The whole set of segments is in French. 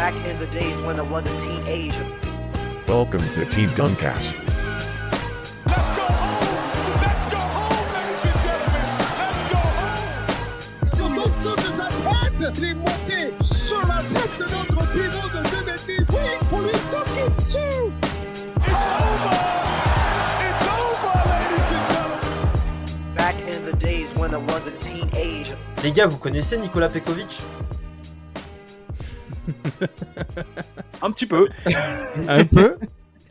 Back in the days when I was a teenager. Welcome to Team Duncast. Let's go home! Let's go home, ladies and gentlemen! Let's go home! Sur l'autre de sa tête, il est monté sur la tête de notre pivot de 2010. Oui, pour lui toquer dessus. It's over! It's over, ladies and gentlemen! Back in the days when I was a teenager. Les gars, vous connaissez Nicolas Pekovic? Un petit peu. Un peu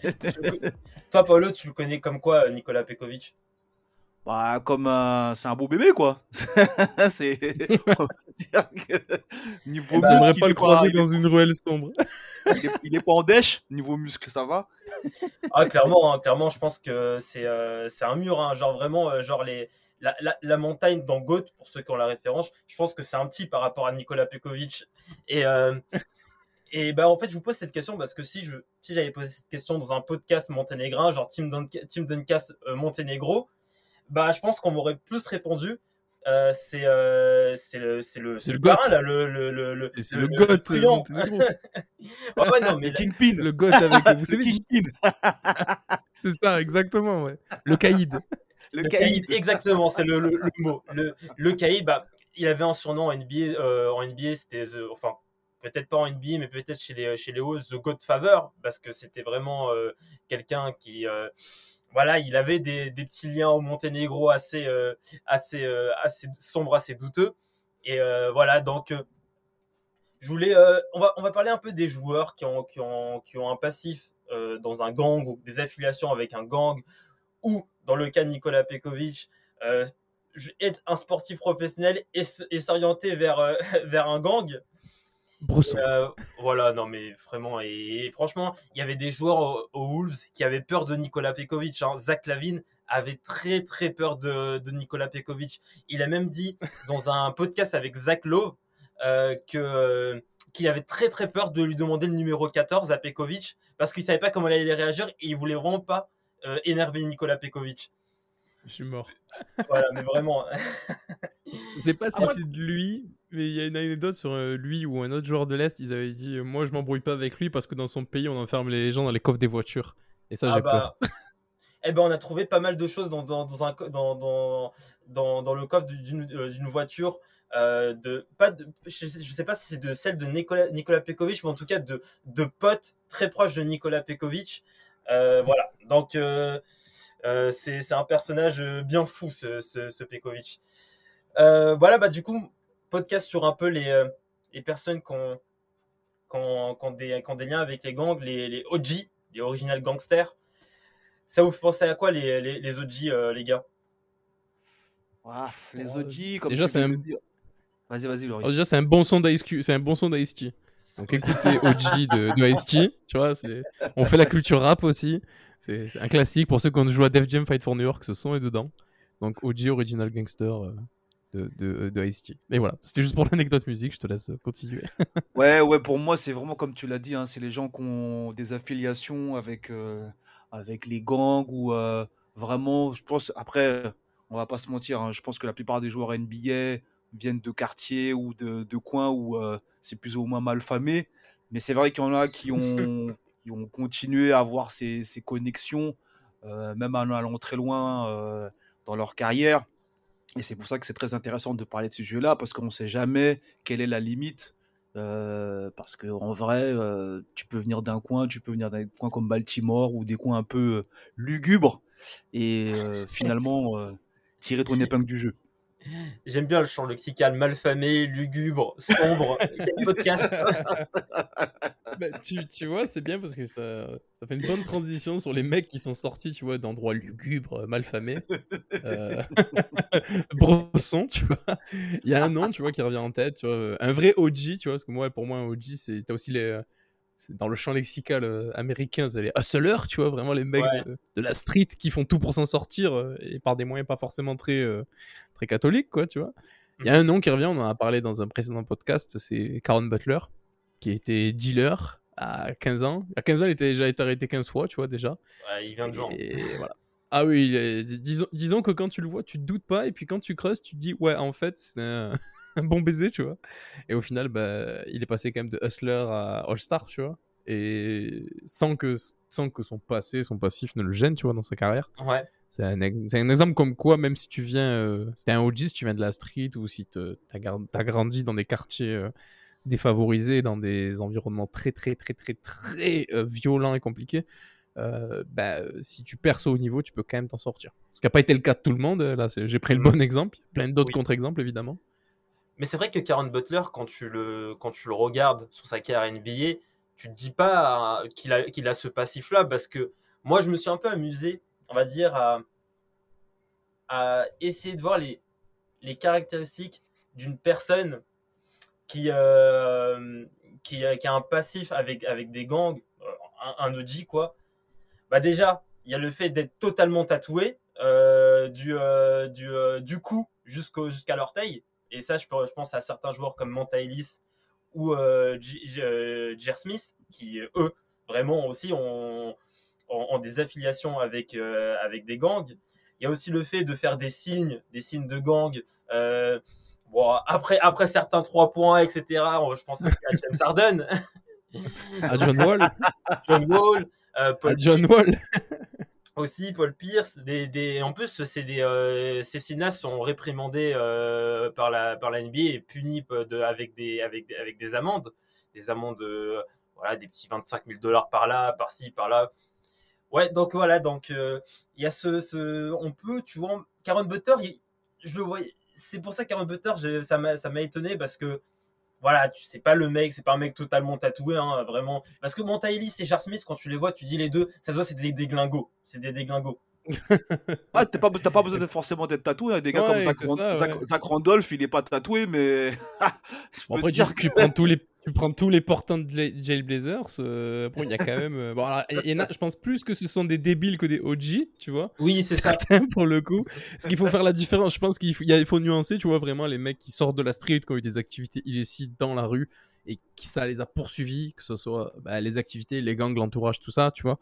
Toi, Paolo, tu le connais comme quoi, euh, Nicolas Pekovic? Bah, comme un... c'est un beau bébé, quoi. c'est. on va dire que Niveau J'aimerais muscle, pas il le croiser dans une ruelle sombre. Il est, il est pas en dèche. Niveau muscle, ça va. Ah, clairement, hein, clairement, je pense que c'est euh, c'est un mur, hein, genre vraiment, euh, genre les, la, la, la montagne dans Goat, pour ceux qui ont la référence, je pense que c'est un petit par rapport à Nicolas Pekovic. Et, euh, et bah, en fait, je vous pose cette question parce que si je si j'avais posé cette question dans un podcast monténégrin, genre Team, Dun Team Duncast euh, Monténégro, bah, je pense qu'on m'aurait plus répondu. Euh, c'est euh, c'est le c'est le C'est le goth. là, le le le le, C'est le goth. euh, ouais, non mais Le Kingpin. Le goth avec. Vous savez, Kingpin. c'est ça, exactement, ouais. Le caïd. Le, Le caïd. caïd, exactement, c'est le, le, le mot. Le, le caïd, bah, il avait un surnom en NBA, euh, en NBA c'était, The- enfin, peut-être pas en NBA, mais peut-être chez les, chez les The Godfather, parce que c'était vraiment euh, quelqu'un qui, euh, voilà, il avait des, petits liens au Monténégro assez, euh, assez, euh, assez sombres, assez douteux. Et euh, voilà, donc, euh, je voulais, euh, on, va, on va parler un peu des joueurs qui ont, qui ont, qui ont un passif euh, dans un gang ou des affiliations avec un gang ou dans le cas de Nicolas Pekovic, euh, être un sportif professionnel et, s'orienter vers, euh, vers un gang. Euh, voilà, non mais vraiment, et, et franchement, il y avait des joueurs au- aux Wolves qui avaient peur de Nicolas Pekovic. Hein. Zach Lavine avait très très peur de, de Nicolas Pekovic. Il a même dit dans un podcast avec Zach Lowe euh, que qu'il avait très très peur de lui demander le numéro 14 à Pekovic parce qu'il savait pas comment il allait réagir et il voulait vraiment pas euh, énerver Nicolas Pekovic. Je suis mort. Voilà, mais vraiment. Je sais pas si Ah c'est de lui, mais il y a une anecdote sur euh, lui ou un autre joueur de l'Est. Ils avaient dit euh, Moi, je m'embrouille pas avec lui parce que dans son pays, on enferme les gens dans les coffres des voitures. Et ça, Ah j'ai bah, peur. eh ben, on a trouvé pas mal de choses dans, dans, dans un, co- dans, dans, dans, dans le coffre d'une euh, voiture. euh, de, pas de, je, je sais pas si c'est de celle de Nicolas, Nicolas Pekovic, mais en tout cas de, de potes très proches de Nicolas Pekovic. Euh, voilà, donc c'est un personnage bien fou, ce, ce, ce Pekovic. Voilà, bah du coup, podcast sur un peu les, euh, les personnes qui ont, qui ont- qui ont des, qui ont des liens avec les gangs, les, les OG, les original gangsters. Ça vous fait penser à quoi les, les, les OG, euh, les gars? Ah, les Oh, OG, comme déjà, c'est un-. Vas-y, vas-y, Loris. Alors, déjà, c'est un bon son d'Ice c'est un bon son d'Ice-T. Donc écoutez OG de, de Ice-T, tu vois, on fait la culture rap aussi. C'est c'est un classique pour ceux qui ont joué à Def Jam Fight for New York, ce son est dedans. Donc OG Original Gangster euh, de, de, de Ice-T. Et voilà, c'était juste pour l'anecdote musique, je te laisse continuer. Ouais, ouais, pour moi, c'est vraiment comme tu l'as dit, hein, c'est les gens qui ont des affiliations avec, euh, avec les gangs ou euh, vraiment, je pense, après, on va pas se mentir, hein, je pense que la plupart des joueurs NBA viennent de quartiers ou de, de coins où euh, c'est plus ou moins mal famé. Mais c'est vrai qu'il y en a qui ont, qui ont continué à avoir ces, ces connexions, euh, même en allant très loin euh, dans leur carrière. Et c'est pour ça que c'est très intéressant de parler de ce jeu-là, parce qu'on ne sait jamais quelle est la limite. Euh, parce que en vrai, euh, tu peux venir d'un coin, tu peux venir d'un coin comme Baltimore ou des coins un peu euh, lugubres et finalement tirer ton épingle du jeu. J'aime bien le champ lexical malfamé, lugubre, sombre. Podcast Bah, tu, tu vois, c'est bien parce que ça, ça fait une bonne transition sur les mecs qui sont sortis, tu vois, d'endroits lugubres, malfamés. Euh... Tu vois. Il y a un nom, tu vois, qui revient en tête, tu vois. Un vrai OG, tu vois, parce que moi, pour moi, un OG, c'est t'as aussi les. Dans le champ lexical euh, américain, c'est les hustlers, tu vois, vraiment les mecs Ouais. de, de la street qui font tout pour s'en sortir euh, et par des moyens pas forcément très, euh, très catholiques, quoi, tu vois. Il y a un nom qui revient, on en a parlé dans un précédent podcast, c'est Karen Butler, qui était dealer à 15 ans. À 15 ans, il était déjà été arrêté 15 fois, tu vois, déjà. Ouais, Il vient de genre. Et voilà. Ah oui, disons, disons que quand tu le vois, tu te doutes pas, et puis quand tu creuses, tu te dis, ouais, en fait, c'est un, un bon baiser, tu vois. Et au final, bah, il est passé quand même de hustler à all-star, tu vois. Et sans que, sans que son passé, son passif ne le gêne, tu vois, dans sa carrière. Ouais. C'est un, ex- un exemple comme quoi, même si tu viens, euh, si t'es un OG, si tu viens de la street ou si te- t'as grandi dans des quartiers euh, défavorisés, dans des environnements très, très, très, très, très euh, violents et compliqués, euh, bah, si tu perces au haut niveau, tu peux quand même t'en sortir. Ce qui n'a pas été le cas de tout le monde. Là, j'ai pris le Mhm. bon exemple. Plein d'autres Oui. contre-exemples, évidemment. Mais c'est vrai que Karen Butler, quand tu le, quand tu le regardes sur sa carrière NBA, tu te dis pas euh, qu'il a, a ce passif-là parce que moi, je me suis un peu amusé, on va dire, à, à essayer de voir les, les caractéristiques d'une personne qui, euh, qui, qui a un passif avec, avec des gangs, euh, un, un OG, quoi. Bah déjà, il y a le fait d'être totalement tatoué, euh, du, euh, du, euh, du cou jusqu'à l'orteil. Et ça, je, pense à certains joueurs comme Monta Ellis ou euh, J- J- euh, Jer Smith, qui, eux, vraiment aussi ont, ont, ont des affiliations avec, euh, avec des gangs. Il y a aussi le fait de faire des signes, des signes de gang. euh, bon, après, après certains trois points, etc., je pense aussi à James Harden, À John Wall. John Wall, euh, Paul à John Wall. aussi Paul Pierce. Des, des, en plus, c'est des, euh, ces cinéastes sont réprimandés euh, par, la, par la NBA et punis de, avec, des, avec, avec des amendes. Des amendes, euh, voilà, des petits 25 000 dollars par là, par-ci, par-là. Ouais, donc voilà, donc euh, il y a ce, ce. On peut, tu vois, Karen Butter, je le vois. C'est pour ça Karen Butter, ça m'a étonné parce que. Voilà, tu sais pas le mec, c'est pas un mec totalement tatoué, hein, vraiment. Parce que Monta Ellis et Jar Smith, quand tu les vois, tu dis les deux, ça se voit, c'est des déglingos. C'est des déglingos. Ah, t'as pas, t'as pas besoin d'être forcément d'être tatoué. hein. Des gars Ouais, comme Zach, c'est ça, Zach- ouais. Zach Randolph, il est pas tatoué, mais. je Bon, peux après, dire tu prends tous les, tu prends tous les portants de Jailblazers. Euh, bon, il y a quand même. euh, bon, alors, il y en a, je pense plus que ce sont des débiles que des OG, tu vois. Oui, c'est ça. Certains pour le coup. Ce qu'il faut faire la différence, je pense qu'il faut, il faut nuancer, tu vois, vraiment les mecs qui sortent de la street, qui ont eu des activités illicites dans la rue et qui ça les a poursuivis, que ce soit bah, les activités, les gangs, l'entourage, tout ça, tu vois,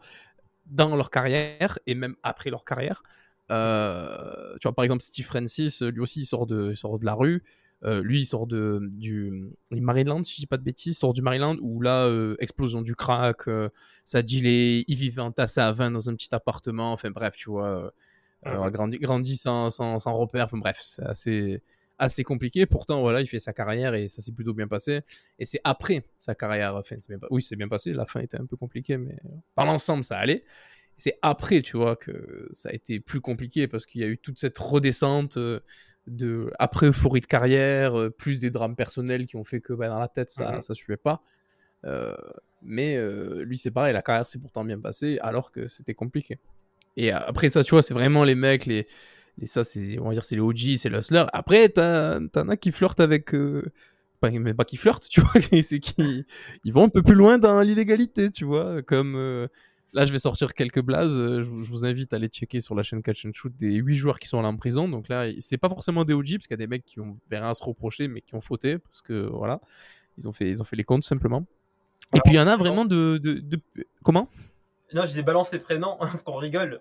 dans leur carrière et même après leur carrière. Euh, tu vois, par exemple, Steve Francis, lui aussi, il sort de, il sort de la rue. Euh, lui, il sort de, du Maryland, si je dis pas de bêtises, il sort du Maryland où là, euh, explosion du crack, euh, ça dealé, il vivait entassé à 20 dans un petit appartement, enfin bref, tu vois, euh, euh, a grandi, grandi sans, sans, sans repère, enfin bref, c'est assez, assez compliqué. Pourtant, voilà, il fait sa carrière et ça s'est plutôt bien passé. Et c'est après sa carrière, enfin, bien, oui, c'est bien passé, la fin était un peu compliquée, mais dans l'ensemble, ça allait. C'est après, tu vois, que ça a été plus compliqué parce qu'il y a eu toute cette redescente de après euphorie de carrière, euh, plus des drames personnels qui ont fait que bah, dans la tête ça Mhm. ça suivait pas. Euh, mais euh, lui c'est pareil, la carrière s'est pourtant bien passée alors que c'était compliqué. Et après ça, tu vois, c'est vraiment les mecs, les, les ça c'est on va dire c'est les OG, c'est les hustlers. Après t'as- t'en as qui flirtent avec euh, pas, même pas qui flirtent, tu vois, c'est qui ils vont un peu plus loin dans l'illégalité, tu vois, comme Là, je vais sortir quelques blazes. euh, Je vous invite à aller checker sur la chaîne Catch and Shoot des 8 joueurs qui sont allés en prison. Donc là, c'est pas forcément des OG, parce qu'il y a des mecs qui ont rien à se reprocher, mais qui ont fauté, parce que voilà, ils ont fait, ils ont fait les comptes simplement. Et puis il y en a vraiment de, de, de- comment? Non, je disais balance les prénoms, qu'on rigole.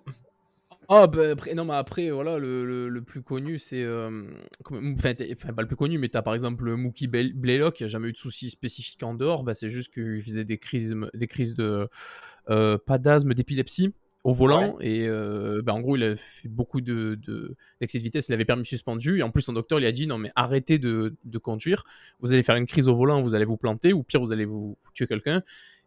Ah bah après, non mais après voilà le, le, le plus connu c'est euh, enfin, pas le plus connu mais t'as par exemple Mookie Blaylock qui a jamais eu de soucis spécifiques en dehors bah c'est juste qu'il faisait des crises des crises de pas d'asthme d'épilepsie au volant et euh, bah, en gros il a fait beaucoup de de- d'excès de vitesse il avait permis suspendu et en plus son docteur lui a dit non mais arrêtez de, de conduire. Vous allez faire une crise au volant vous allez vous planter ou pire vous allez vous tuer quelqu'un.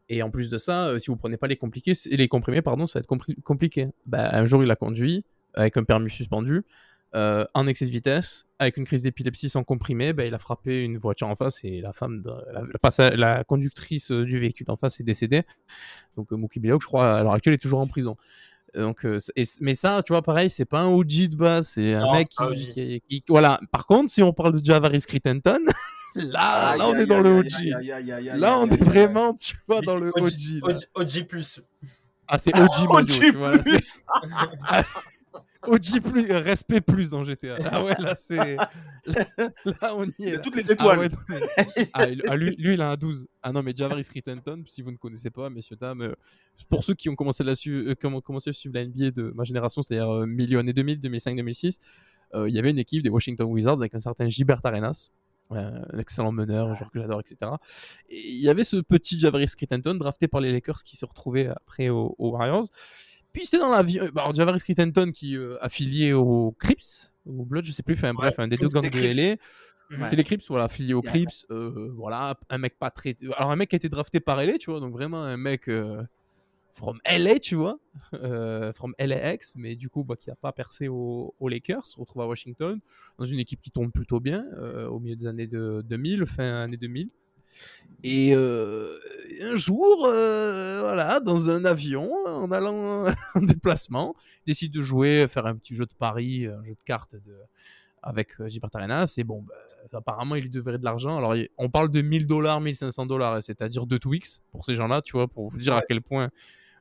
Et en plus de ça, euh, si vous prenez pas les, compliqués, les comprimés, pardon, ça va être compliqué. Bah, un jour, il a conduit avec un permis suspendu, euh, en excès de vitesse, avec une crise d'épilepsie sans comprimé. Bah, il a frappé une voiture en face et la femme, de, la, la passa- la conductrice euh, du véhicule en face est décédée. Donc, euh, Mookie Blaylock, je crois, à l'heure actuelle, est toujours en prison. Euh, Donc, euh, et mais ça, tu vois, pareil, c'est pas un OG de base, c'est un Non, mec qui, OG. qui- qui- Voilà. Par contre, si on parle de Javaris Crittenton, là, là, on est dans le OG. Là, on est vraiment, tu vois, dans le OG, OG. OG, OG+. Ah, c'est OG OG tu vois. OG plus, euh, respect plus dans GTA. Ah ouais, là, c'est. Là, on y est. a là. toutes les Ah étoiles. ah, il- ah, lui, lui, il a un 12. Ah non, mais Javaris Crittenton, si vous ne connaissez pas, messieurs, dames, euh, pour ceux qui ont commencé, la su- euh, ont commencé à suivre la NBA de ma génération, c'est-à-dire euh, milieu années 2000, 2005, 2006, euh, il y avait une équipe des Washington Wizards avec un certain Gilbert Arenas. Un excellent meneur, un joueur que j'adore, etc. Et il y avait ce petit Javaris Crittenton drafté par les Lakers qui se retrouvait après aux, aux Warriors. Puis c'était dans la vie. bah, alors, Javaris Crittenton qui euh, affilié aux Crips, ou Blood, je sais plus, enfin bref, un des deux gangs de. LA. Ouais. C'est les Crips, voilà, affilié aux Yeah. Crips. euh, voilà, un mec pas très. Alors, un mec qui a été drafté par LA, tu vois, donc vraiment un mec euh, from LA, tu vois, euh, from LAX, mais du coup, bah, qui n'a pas percé aux, aux Lakers, se retrouve à Washington, dans une équipe qui tourne plutôt bien euh, au milieu des années de 2000, fin années 2000. Et euh, un jour, euh, voilà, dans un avion, en allant en déplacement, il décide de jouer, faire un petit jeu de paris, un jeu de cartes de, avec euh, Gilbert Arenas. Et bon, bah, apparemment, il lui devrait de l'argent. Alors, on parle de 1000 dollars, 1500 dollars, c'est-à-dire deux Twix pour ces gens-là, tu vois, pour vous dire à quel point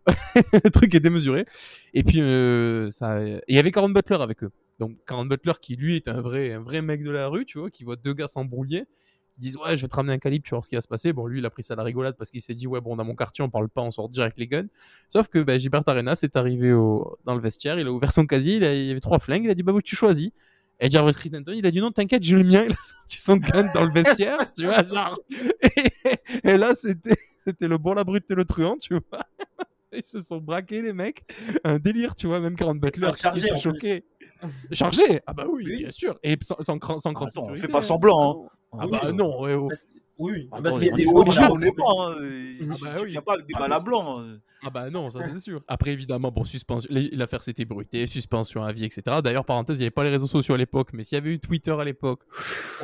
le truc est démesuré. Et puis, euh, ça, et il y avait Caron Butler avec eux. Donc, Caron Butler, qui lui est un vrai, un vrai mec de la rue, tu vois, qui voit deux gars s'embrouiller. Ils disent, ouais, je vais te ramener un calibre, tu voir ce qui va se passer. Bon, lui, il a pris ça à la rigolade parce qu'il s'est dit, ouais, bon, dans mon quartier, on parle pas, on sort direct les guns. Sauf que bah, Gilbert Arenas est arrivé au, dans le vestiaire, il a ouvert son casier, il, a- il y avait trois flingues, il a dit, bah, vous, tu choisis. Et Jarvis Crittenton, il a dit, non, t'inquiète, j'ai le mien. Il a sorti son gun dans le vestiaire, tu vois, genre. Et, et là, c'était, c'était le bon, la brute et le truand, tu vois. Ils se sont braqués, les mecs. Un délire, tu vois, même Caron Butler, qui était plus. Chargé Ah bah oui, Oui. bien sûr. Et sans, sans, cran- sans cran de Attends, sécurité, fais pas hein. semblant, hein. Ah bah non, ouais, oh. Oui, Attends, parce qu'il y a on des on c'est- est pas, hein. Ah bah Tu oui. viens pas des balles à blanc. hein. Ah bah non, ça c'est sûr. Après évidemment, bon, suspension, l'affaire s'était bruitée, suspension à vie, etc. D'ailleurs, parenthèse, il n'y avait pas les réseaux sociaux à l'époque, mais s'il y avait eu Twitter à l'époque,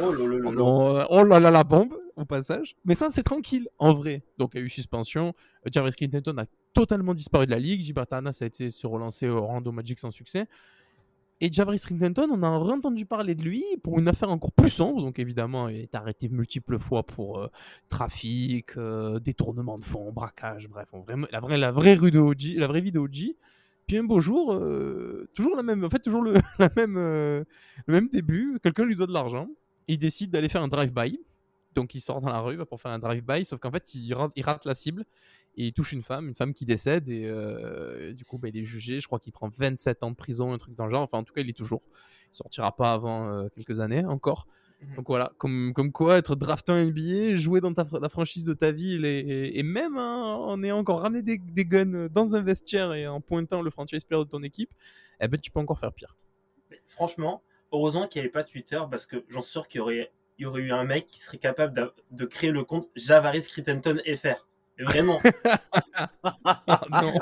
Oh là là là oh, là. non, euh, oh là là la bombe au passage. Mais ça c'est tranquille, en vrai. Donc il y a eu suspension. Euh, Jarvis Clinton a totalement disparu de la ligue. Gilbert Arenas a été se relancer au Orlando Magic sans succès. Et Javris Clinton, on a entendu parler de lui pour une affaire encore plus sombre. Donc évidemment, il est arrêté multiples fois pour euh, trafic, euh, détournement de fonds, braquage, bref, la vraie, la vraie rue de OG, la vraie vie de OG. Puis un beau jour, euh, toujours la même, en fait toujours le, même, le même début. Quelqu'un lui doit de l'argent. Il décide d'aller faire un drive-by. Donc il sort dans la rue pour faire un drive-by, sauf qu'en fait il rate la cible et il touche une femme, une femme qui décède et euh, du coup bah, il est jugé. Je crois qu'il prend 27 ans de prison, un truc dans le genre. Enfin en tout cas il est toujours. Il sortira pas avant euh, quelques années encore. Mhm. Donc voilà, comme, comme quoi être drafté en NBA, jouer dans ta, la franchise de ta ville et, et- et même hein, en ayant encore ramené des, des guns dans un vestiaire et en pointant le franchise player de ton équipe, eh ben tu peux encore faire pire. Franchement, heureusement qu'il n'y avait pas Twitter parce que j'en suis sûr qu'il y aurait, il y aurait eu un mec qui serait capable de créer le compte Javaris Crittenton FR. Vraiment, Ah non,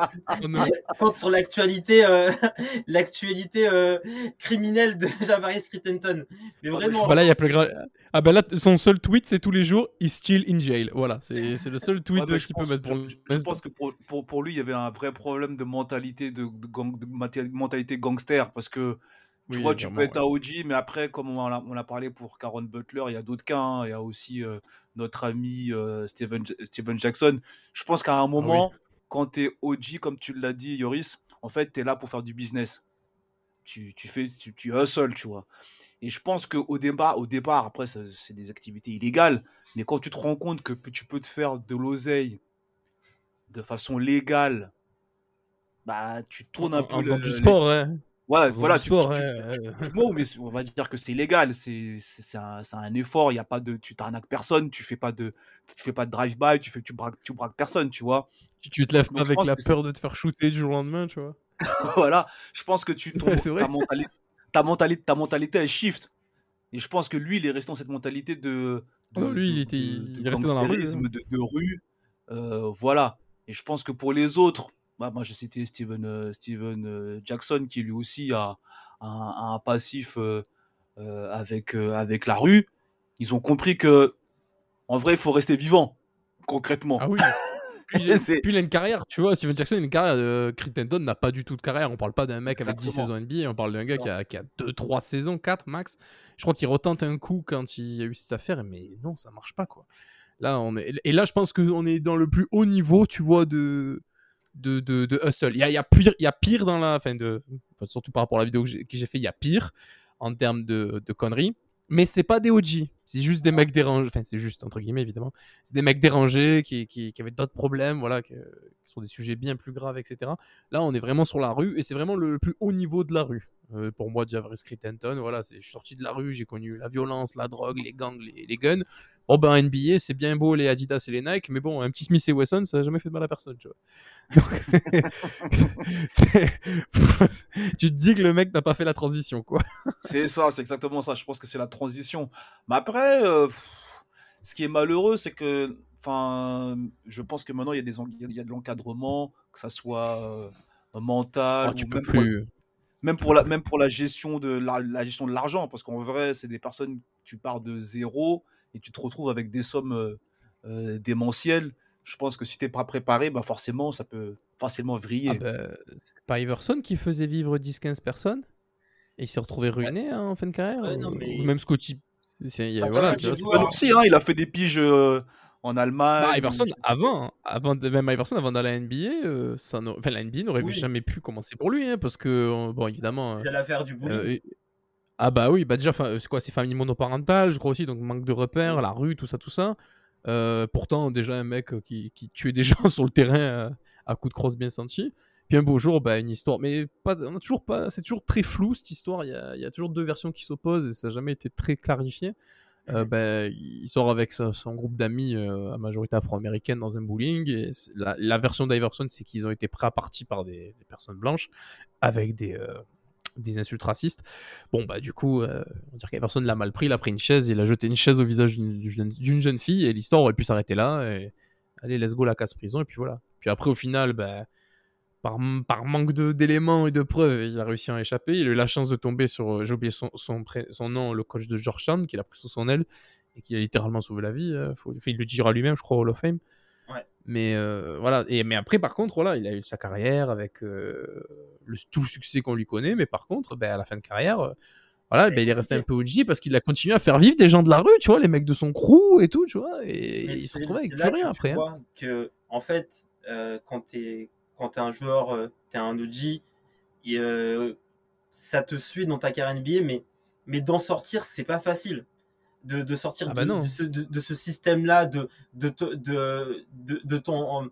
oh non. compte sur l'actualité, euh, l'actualité euh, criminelle de Javaris Crittenton. Mais vraiment, Bah là, il y a plus gra- Ah bah là, son seul tweet, c'est tous les jours, he's still in jail. Voilà, c'est c'est le seul tweet Ouais, qu'il peut mettre pour je- je pense que pour, pour, pour lui, il y avait un vrai problème de mentalité, de, de gang- de mentalité gangster. Parce que tu Oui, vois, tu peux être à OG, mais après, comme on l'a on a parlé pour Caron Butler, il y a d'autres cas. hein. Il y a aussi euh, notre ami euh, Steven, Steven Jackson. Je pense qu'à un moment, quand tu es OG, comme tu l'as dit, Yoris, en fait, tu es là pour faire du business. Tu, tu fais, tu, tu hustle, tu vois. Et je pense qu'au départ, au départ, après, c'est des activités illégales. Mais quand tu te rends compte que tu peux te faire de l'oseille de façon légale, bah, tu tournes un En- peu en le- faisant du sport. Ouais, Faisant voilà, du tu, sport, tu- hein, tu- mais on va dire que c'est légal, c'est un, un effort, il y a pas de, tu t'arnaques personne, tu fais pas de, tu fais pas de drive-by, tu fais, tu braques, tu braques personne, tu vois. Tu, te lèves pas avec la peur de te faire shooter du jour au lendemain, tu vois. voilà, je pense que tu, ton- Ouais, ta, mentalité, ta, mentalité, ta mentalité, elle shift. Et je pense que lui, il est resté dans cette mentalité de. de Oh, lui, il était- de- il est resté dans la rue, hein. De, de rue. euh, voilà. Et je pense que pour les autres, bah, moi, j'ai cité Steven, euh, Steven euh, Jackson, qui lui aussi a, a un, un passif euh, avec, avec la rue. Ils ont compris que, en vrai, il faut rester vivant, concrètement. Ah oui. Puis, il a- C'est- puis il a une carrière, tu vois. Steven Jackson, il a une carrière. Euh, Crittenton n'a pas du tout de carrière. On parle pas d'un mec avec 10 Exactement. saisons NBA. On parle d'un gars qui a, qui a 2, 3 saisons, 4 max. Je crois qu'il retente un coup quand il y a eu cette affaire, mais non, ça marche pas, quoi. Là, on est... Et là, je pense qu'on est dans le plus haut niveau, tu vois, de, de, hustle. Il y a, y, a pire, y a pire dans la. Enfin, surtout par rapport à la vidéo que j'ai fait, il y a pire en termes de, conneries. Mais c'est pas des OG. C'est juste des mecs dérangés. Enfin, c'est juste, entre guillemets, évidemment. C'est des mecs dérangés qui, avaient d'autres problèmes, voilà, qui sont des sujets bien plus graves, etc. Là, on est vraiment sur la rue et c'est vraiment le plus haut niveau de la rue. Euh, pour moi, Javris Crittenton, voilà, je suis sorti de la rue, j'ai connu la violence, la drogue, les gangs, les guns. Bon, ben, NBA, c'est bien beau les Adidas et les Nike, mais bon, un petit Smith et Wesson, ça n'a jamais fait de mal à personne, tu vois. Donc, tu te dis que le mec n'a pas fait la transition, quoi. C'est ça, c'est exactement ça. Je pense que c'est la transition. Mais après, euh, ce qui est malheureux, c'est que, enfin, je pense que maintenant il y a des, il y a de l'encadrement, que ça soit euh, mental Ah, tu ou peux même pour, plus. même pour la, même pour la gestion de la, la gestion de l'argent, parce qu'en vrai, c'est des personnes, tu pars de zéro et tu te retrouves avec des sommes euh, euh, démentielles. Je pense que si t'es pas préparé, bah forcément, ça peut facilement vriller. Ah ben, c'est pas Iverson qui faisait vivre 10-15 personnes? Et il s'est retrouvé ruiné hein, en fin de carrière Ouais, non, ou, mais- ou même Scotty. c'est- a- Bah, voilà, tu vois, pas- aussi, hein, il a fait des piges euh, en Allemagne. Bah, Iverson, ou- avant, hein, avant de- même Iverson, avant d'aller à la NBA, euh, ça n'a- enfin, la NBA n'aurait Oui. jamais pu commencer pour lui, hein, parce que, bon, évidemment. Il allait faire du euh, bullying. Ah bah oui, bah déjà, euh, c'est quoi, c'est famille monoparentale, je crois aussi, donc manque de repères, la rue, tout ça, tout ça. Euh, pourtant, déjà un mec euh, qui, qui tuait des gens sur le terrain euh, à coups de crosse bien senti. Puis un beau jour, bah, une histoire, mais pas, on a toujours pas, c'est toujours très flou cette histoire. Il y a, y a toujours deux versions qui s'opposent et ça n'a jamais été très clarifié. Euh, bah, il sort avec son groupe d'amis à majorité afro-américaine dans un bowling. Et la, la version d'Iverson, c'est qu'ils ont été partie par des, des personnes blanches avec des, des insultes racistes. Bon, bah, du coup, euh, on dirait qu'Iverson l'a mal pris. Il a pris une chaise, il a jeté une chaise au visage d'une jeune, fille et l'histoire aurait pu s'arrêter là. Et, allez, let's go, la casse prison. Et puis voilà. Puis après, au final, bah, par, par manque d'éléments et de preuves, il a réussi à en échapper. Il a eu la chance de tomber sur, euh, j'ai oublié son, son, nom, le coach de Georgetown, qui l'a pris sous son aile et qui a littéralement sauvé la vie. euh, il le dira lui-même, je crois, au Hall of Fame. Ouais. Mais euh, voilà. Et, mais après, par contre, voilà, il a eu sa carrière avec euh, le, tout le succès qu'on lui connaît. Mais par contre, ben, à la fin de carrière, euh, voilà, ben, il est resté un peu OG parce qu'il a continué à faire vivre des gens de la rue, tu vois, les mecs de son crew et tout, tu vois. Et il se retrouvait avec plus rien tu après. hein. que, en fait, quand t'es quand t'es un joueur, t'es un OG, et, ça te suit dans ta carrière NBA, mais, mais d'en sortir, c'est pas facile. De, de sortir Ah bah de, ce, de- ce système-là, de, de, de, ton.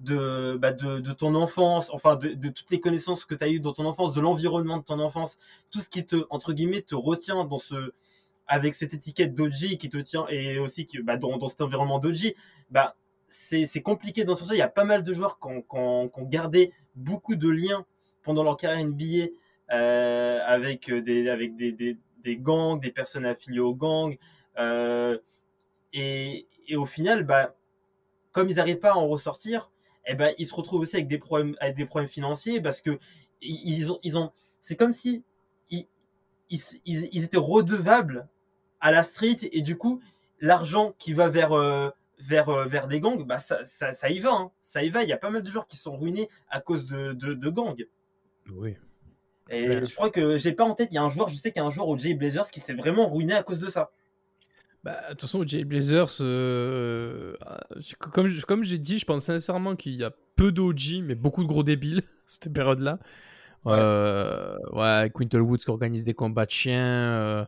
De, bah de, de ton enfance, enfin de, de toutes les connaissances que tu as eues dans ton enfance, de l'environnement de ton enfance, tout ce qui te, entre guillemets, te retient dans ce, avec cette étiquette d'OG qui te tient, et aussi que, bah, dans, dans cet environnement d'OG, bah, c'est c'est compliqué dans ce sens. Il y a pas mal de joueurs qui ont, qui ont- qui ont gardé beaucoup de liens pendant leur carrière NBA euh, avec, des, avec des, des, des gangs, des personnes affiliées aux gangs. euh, et, au final, bah, comme ils n'arrivent pas à en ressortir, eh ben, ils se retrouvent aussi avec des problèmes, avec des problèmes financiers parce que ils ont, ils ont, c'est comme si ils, étaient redevables à la street et du coup, l'argent qui va vers, euh, vers, euh, vers des gangs, bah, ça, ça, ça y va. hein. Ça y va. Il y a pas mal de joueurs qui sont ruinés à cause de, de, de gangs. Oui. Et Ouais. je crois que j'ai pas en tête, il y a un joueur, je sais qu'il y a un joueur au Jay Blazers qui s'est vraiment ruiné à cause de ça. Bah, de toute façon, Jay Blazers, euh, euh, comme, comme j'ai dit, je pense sincèrement qu'il y a peu d'OG, mais beaucoup de gros débiles, cette période-là. Euh, ouais, Quintel Woods qui organise des combats de chiens. euh,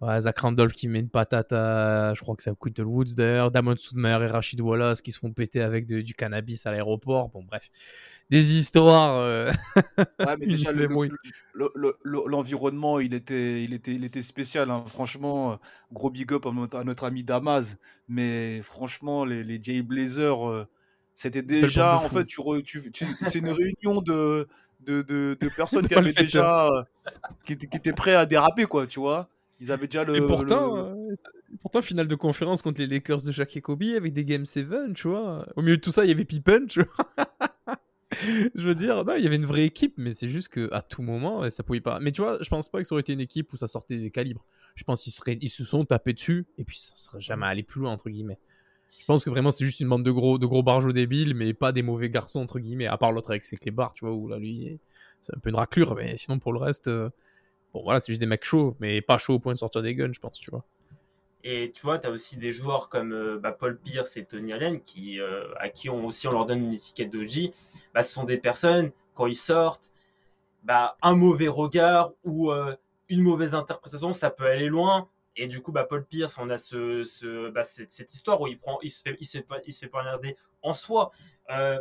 ouais, Zach Randolph qui met une patate à. Je crois que c'est à Quintel Woods d'ailleurs. Damon Soudmayer et Rachid Wallace qui se font péter avec de- du cannabis à l'aéroport. Bon, bref. Des histoires. euh, Ouais, mais déjà, le- Mais oui. le- le- le- l'environnement, il était, il, était, il était spécial. hein. Franchement, euh, gros big up à notre, à notre ami Damas. Mais franchement, les, les Jay Blazers, euh, c'était déjà. En fait, tu, re- tu, tu- c'est une réunion de, de, de, de personnes qui avaient déjà. euh, qui, étaient, qui étaient prêts à déraper, quoi, tu vois. Ils avaient déjà le. Et pourtant, le- euh, pourtant, finale de conférence contre les Lakers de Shaq et Kobe avec des Game 7, tu vois. Au milieu de tout ça, il y avait Pippen, tu vois. je veux dire, non, il y avait une vraie équipe, mais c'est juste que à tout moment, ça pouvait pas. Mais tu vois, je pense pas que ça aurait été une équipe où ça sortait des calibres. Je pense qu'ils se sont tapés dessus et puis ça serait jamais allé plus loin entre guillemets. Je pense que vraiment c'est juste une bande de gros, de gros débiles, mais pas des mauvais garçons entre guillemets. À part l'autre avec ses clébards, tu vois, où là lui, c'est un peu une raclure, mais sinon pour le reste, euh, bon voilà, c'est juste des mecs chauds, mais pas chauds au point de sortir des guns, je pense, tu vois. Et tu vois, tu as aussi des joueurs comme euh, bah, Paul Pierce et Tony Allen, euh, à qui on, aussi on leur donne une étiquette d'OG. Bah, ce sont des personnes, quand ils sortent, bah, un mauvais regard ou euh, une mauvaise interprétation, ça peut aller loin. Et du coup, Paul Pierce, on a ce, ce, cette, histoire où il, se fait, il, pas- poignarder en soi.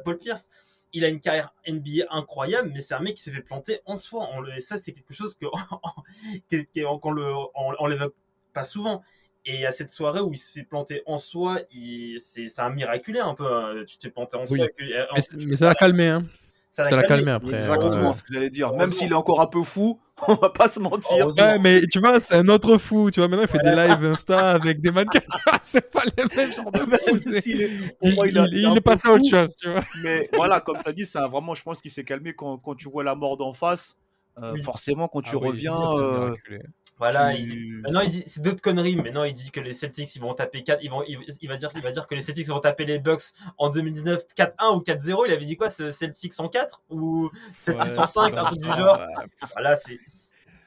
Paul Pierce, il a une carrière NBA incroyable, mais c'est un mec qui s'est fait planter en soi. Et ça, c'est quelque chose qu'on le, on, on l'évoque pas souvent. Et à cette soirée où il s'est planté en soi, il- c'est un miraculé un peu. hein. Tu t'es planté en Oui. soi. que- euh, en- Mais, ça l'a calmé, hein. ça l'a calmé après. Exactement ouais. ce que j'allais dire. Même s'il est encore un peu fou, on va pas se mentir. Ouais, mais tu vois, c'est un autre fou. Tu vois, maintenant, il fait des lives Insta avec des mannequins. Tu vois, c'est pas les mêmes genres de. Même s'il est- Il, moi, il- a- il a un est passé à autre fou, chose, tu vois. Mais voilà, comme tu as dit, ça a vraiment, je pense qu'il s'est calmé quand, quand tu vois la mort d'en face. Euh, Oui. Forcément, quand tu Ah oui, reviens, miraculé. Voilà, tu- il- Maintenant, il dit, c'est d'autres conneries. Maintenant, il dit que les Celtics, ils vont taper 4, ils vont, il, il va dire, il va dire que les Celtics vont taper les Bucks en 2019 4-1 ou 4-0. Il avait dit quoi, ce Celtics 104 ou Celtics Ouais, 105, un truc du genre. Ouais. Voilà, c'est.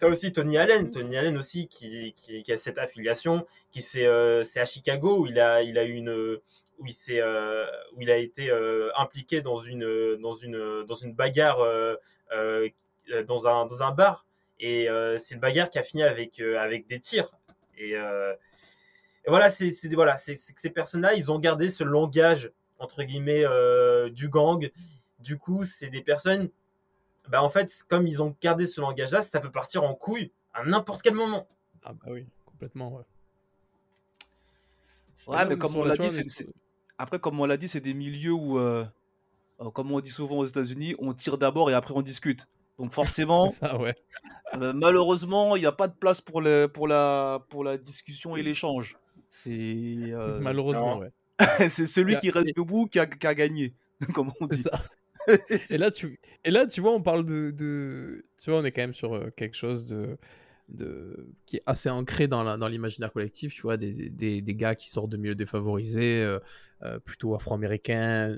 T'as aussi Tony Allen, Tony Allen aussi qui, qui, qui a cette affiliation, qui c'est euh, c'est à Chicago où il a il a eu une où il s'est euh, où il a été euh, impliqué dans une dans une dans une bagarre euh, euh, dans un dans un bar et euh, c'est une bagarre qui a fini avec euh, avec des tirs et, euh, et voilà c'est voilà que ces personnes-là ils ont gardé ce langage entre guillemets euh, du gang du coup c'est des personnes bah en fait, comme ils ont gardé ce langage-là, ça peut partir en couille à n'importe quel moment. Ah bah oui, complètement, ouais. Mais comme on la- dit, c'est- après, comme on l'a dit, c'est des milieux où, euh, comme on dit souvent aux États-Unis, on tire d'abord et après on discute. Donc forcément, ça, ouais. euh, malheureusement, il n'y a pas de place pour, le, pour, la, pour la discussion et l'échange. C'est euh, Malheureusement, ouais. c'est celui a- qui reste debout qui a, qui a gagné, comme on dit. ça. Et là, tu, et là, tu vois, on parle de, de- Tu vois, on est quand même sur euh, quelque chose de, de... qui est assez ancré dans la- dans l'imaginaire collectif, tu vois, des, des, des gars qui sortent de milieux défavorisés, euh, euh, plutôt afro-américains,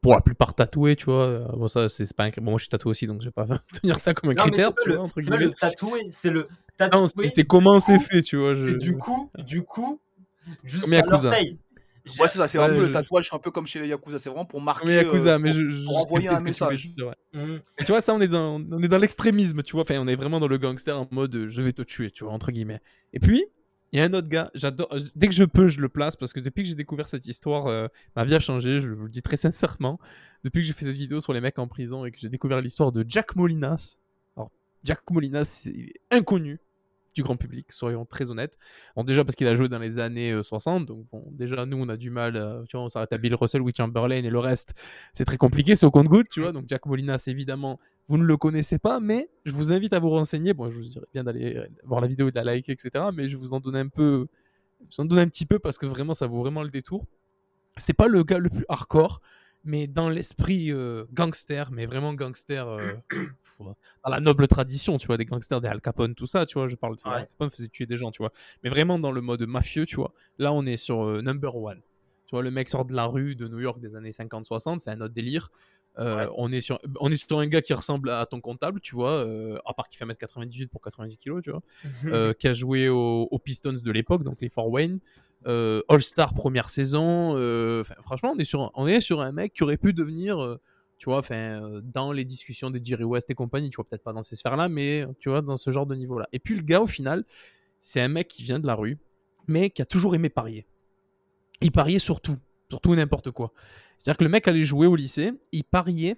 pour la plupart tatoués, tu vois. Euh, Bon, ça, c'est pas un... Bon, moi, je suis tatoué aussi, donc je vais pas tenir ça comme un Non, mais critère, c'est tu pas, pas le tatoué, c'est le tatoué. c'est c'est comment c'est fait, tu vois. Je... Et du coup, du coup, Comme jusqu'à l'orteil. Ouais, c'est ça, c'est Ouais, vraiment je- le tatouage, un peu comme chez les Yakuza. C'est vraiment pour marquer. Comme Yakuza, euh, mais pour- je, je, pour je envoyer un tu message. Mhm. Et tu vois, ça, on est dans, on est dans l'extrémisme, tu vois. Enfin, on est vraiment dans le gangster en mode euh, je vais te tuer, tu vois, entre guillemets. Et puis, il y a un autre gars, j'adore. euh, Dès que je peux, je le place parce que depuis que j'ai découvert cette histoire, euh, ma vie a changé, je vous le dis très sincèrement. Depuis que j'ai fait cette vidéo sur les mecs en prison et que j'ai découvert l'histoire de Jack Molinas. Alors, Jack Molinas, c'est inconnu du grand public, soyons très honnêtes. Bon, déjà parce qu'il a joué dans les années euh, 60, donc bon, déjà nous on a du mal, euh, tu vois, on s'arrête à Bill Russell, Will Chamberlain et le reste, c'est très compliqué, c'est au compte-goutte, tu vois. Donc Jack Molinas, évidemment, vous ne le connaissez pas, mais je vous invite à vous renseigner. Bon, je vous dirais bien d'aller euh, voir la vidéo, de la liker, etc. Mais je vous en donne un peu, je vous en donne un petit peu parce que vraiment, ça vaut vraiment le détour. C'est pas le gars le plus hardcore, mais dans l'esprit euh, gangster, mais vraiment gangster. euh, dans la noble tradition, tu vois, des gangsters, des Al Capone, tout ça, tu vois, je parle de Ouais. Al Capone faisait tuer des gens, tu vois, mais vraiment dans le mode mafieux, tu vois. Là, on est sur euh, number one. Tu vois, le mec sort de la rue de New York des années 50-60, c'est un autre délire. Euh, Ouais. on, est sur, on est sur un gars qui ressemble à ton comptable, tu vois, euh, à part qu'il fait 1m98 pour 90 kg, tu vois, euh, qui a joué au- aux Pistons de l'époque, donc les Fort Wayne. All-Star première saison. franchement, on est, sur, un- on est sur un mec qui aurait pu devenir, tu vois, euh, dans les discussions des Jerry West et compagnie, tu vois, peut-être pas dans ces sphères-là, mais tu vois, dans ce genre de niveau-là. Et puis le gars, au final, c'est un mec qui vient de la rue, mais qui a toujours aimé parier. Il pariait sur tout, sur tout n'importe quoi. C'est-à-dire que le mec allait jouer au lycée, il pariait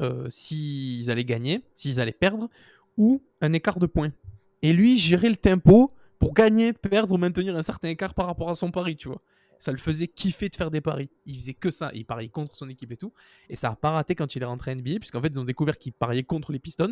euh, s'ils allaient gagner, s'ils allaient perdre, ou un écart de points. Et lui, gérait le tempo pour gagner, perdre, maintenir un certain écart par rapport à son pari, tu vois. Ça le faisait kiffer de faire des paris. Il faisait que ça. Il pariait contre son équipe et tout. Et ça a pas raté quand il est rentré à NBA, puisqu'en fait, ils ont découvert qu'il pariait contre les Pistons.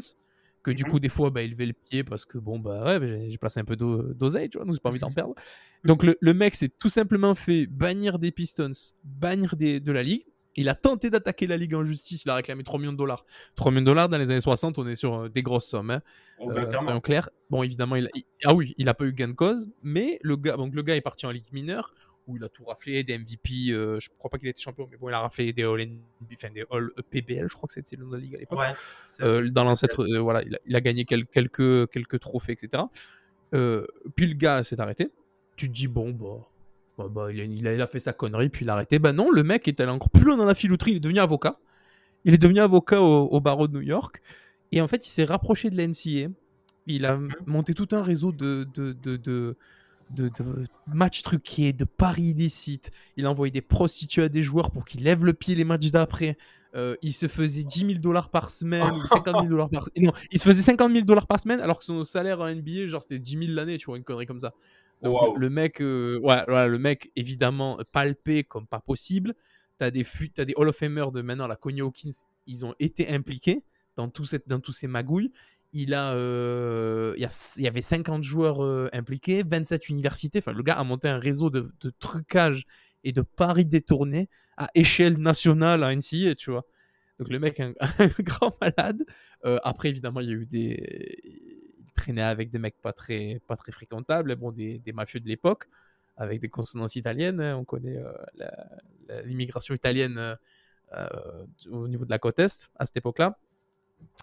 Que du Mhm. coup, des fois, bah, il levait le pied parce que, bon, bah ouais, j'ai placé un peu d'o- d'oseille, tu vois, donc j'ai pas envie d'en perdre. Donc le, le mec s'est tout simplement fait bannir des Pistons, bannir des, de la ligue. Il a tenté d'attaquer la ligue en justice, il a réclamé 3 millions de dollars. 3 millions de dollars dans les années 60, on est sur euh, des grosses sommes. hein. Oh, Euh, soyons clairs. Bon, évidemment, il a- ah oui, il a pas eu gain de cause, mais le gars, donc le gars est parti en ligue mineure où il a tout raflé, des MVP. euh, je crois pas qu'il était champion, mais bon, il a raflé des All, enfin, des All PBL, je crois que c'était le nom de la ligue à l'époque. Ouais, Euh, dans l'ancêtre, euh, voilà, il a, il a gagné quel- quelques, quelques trophées, etc. Euh, puis le gars s'est arrêté. Tu te dis, bon, bah, bah, bah, il, a, il a- il a fait sa connerie, puis il a arrêté. Bah non, le mec est allé encore plus loin dans la filouterie, il est devenu avocat. Il est devenu avocat au, au barreau de New York. Et en fait, il s'est rapproché de la NCA. Il a monté tout un réseau de, de, de, de, de- de matchs truqués, de paris illicites. Il a envoyé des prostituées à des joueurs pour qu'ils lèvent le pied les matchs d'après. euh, il se faisait 10 000 dollars par semaine ou 50 000 dollars par Non, il se faisait 50 000 dollars par semaine alors que son salaire en NBA, genre, c'était 10 000 l'année, tu vois, une connerie comme ça. Donc, le mec, euh, ouais, voilà, le mec, évidemment, palpé comme pas possible. T'as des, des Hall of Famers de maintenant, la Coney Hawkins, ils ont été impliqués dans, tout cette, dans tous ces magouilles. Il, a, euh, il, y avait 50 joueurs euh, impliqués, 27 universités. Enfin, le gars a monté un réseau de, de trucage et de paris détournés à échelle nationale à NCAA, tu vois. Donc le mec un, un grand malade. Euh, après, évidemment, il y a eu des... Il traînait avec des mecs pas très, pas très fréquentables, bon, des, mafieux de l'époque, avec des consonances italiennes. hein. On connaît euh, l'immigration italienne au niveau de la côte Est à cette époque-là.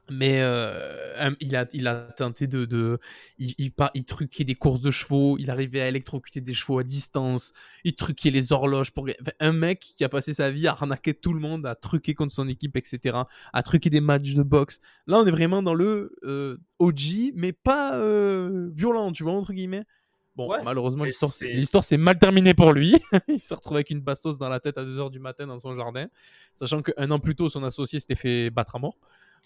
Mais euh, il, a, il a tenté de. de il, il, par- il truquait des courses de chevaux, il arrivait à électrocuter des chevaux à distance, il truquait les horloges. Pour... enfin, un mec qui a passé sa vie à arnaquer tout le monde, à truquer contre son équipe, etc., à truquer des matchs de boxe. Là, on est vraiment dans le euh, OG, mais pas euh, violent, tu vois, entre guillemets. Bon, Ouais, malheureusement, l'histoire s'est mal terminée pour lui. il s'est retrouvé avec une bastos dans la tête à 2h du matin dans son jardin, sachant qu'un an plus tôt, son associé s'était fait battre à mort.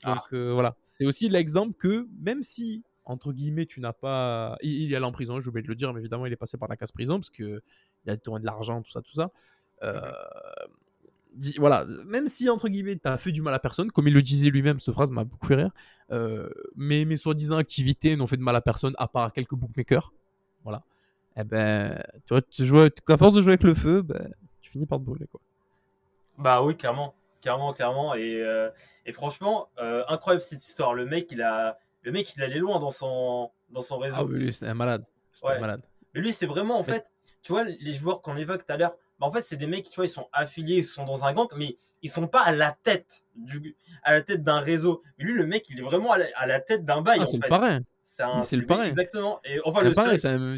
Donc Ah. euh, voilà, c'est aussi l'exemple que même si, entre guillemets, tu n'as pas... Il, il est allé en prison, j'ai oublié de le dire, mais évidemment, il est passé par la case prison, parce qu'il a tourné de l'argent, tout ça, tout ça. Euh, dis- voilà, même si, entre guillemets, tu as fait du mal à personne, comme il le disait lui-même, cette phrase m'a beaucoup fait rire, euh, mais mes soi-disant activités n'ont fait de mal à personne, à part quelques bookmakers. Voilà. Eh ben, tu vois, tu joues, à force de jouer avec le feu, ben, tu finis par te brûler, quoi. Bah oui, clairement, clairement, clairement. Et, euh, et franchement, euh, incroyable cette histoire. Le mec, il a, le mec, il allait loin dans son, dans son réseau. Ah oui, lui, c'est un malade. C'est Ouais. un malade. Mais lui, c'est vraiment, en Mais- fait, tu vois, les joueurs qu'on évoque tout à l'heure, bah, en fait, c'est des mecs, tu vois, ils sont affiliés, ils sont dans un gang, mais ils sont pas à la tête du, à la tête d'un réseau. Mais lui, le mec, il est vraiment à la, à la tête d'un bail. Ah, c'est le parrain. C'est le parrain. Exactement. Et enfin, le le parrain, c'est un-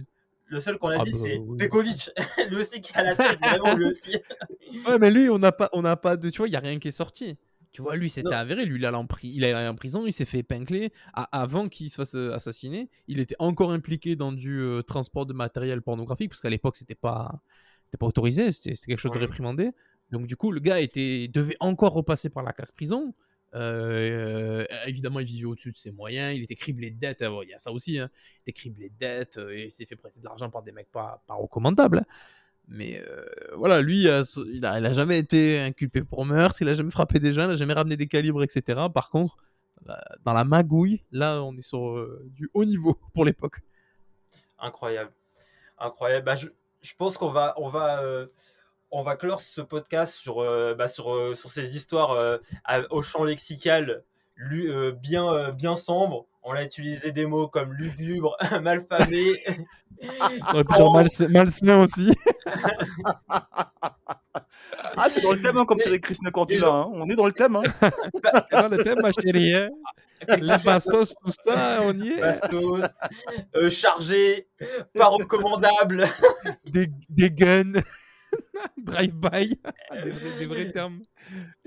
le seul qu'on a Ah dit, bah, c'est oui. Pekovic. lui aussi qui à la tête, vraiment, lui aussi. Ouais, mais lui, on n'a pas, on n'a pas de, tu vois, il y a rien qui est sorti. Tu vois, lui, c'était avéré. Lui, il est allé en, pri- il est allé en prison, il s'est fait épingler. A- avant qu'il se fasse euh, assassiner, il était encore impliqué dans du euh, transport de matériel pornographique, parce qu'à l'époque, c'était pas, c'était pas autorisé, c'était c'était quelque chose de réprimandé. Donc, du coup, le gars était, devait encore repasser par la case prison. Euh, euh, évidemment, il vivait au-dessus de ses moyens. Il était criblé de dettes. Il y a ça aussi. hein. Il était criblé de dettes. euh, et il s'est fait prêter de l'argent par des mecs pas, recommandables. Mais voilà, lui, il a, jamais été inculpé pour meurtre. Il a jamais frappé des gens. Il a jamais ramené des calibres, etc. Par contre, dans la magouille, là, on est sur du haut niveau pour l'époque. Incroyable. Incroyable. Bah, je, je pense qu'on va, on va, on va clore ce podcast sur, euh, bah, sur, euh, sur ces histoires euh, à- au champ lexical lu- euh, bien, euh, bien sombre. On a utilisé des mots comme lugubre, malfamé. Malsa- malsain aussi. Ah, c'est dans le thème, hein, comme dirait Christina Cordula. gens- hein. On est dans le thème. Hein. C'est dans le thème, ma chérie. hein. Les bastos, tout ça, on y est. Bastos, euh, chargé, pas recommandable. Des, des guns. Drive-by. des, vrais, des vrais termes.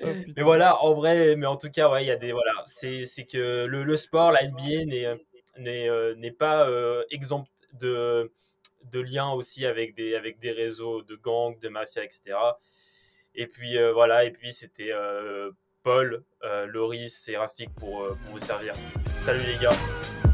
Oh. Mais voilà, en vrai, mais en tout cas, ouais, il y a des voilà, c'est c'est que le, le sport, la NBA n'est n'est euh, n'est pas euh, exempt de de liens aussi avec des avec des réseaux de gangs, de mafia, etc. Et puis euh, voilà, et puis c'était euh, Paul, euh, Loris et Rafik pour euh, pour vous servir. Salut les gars.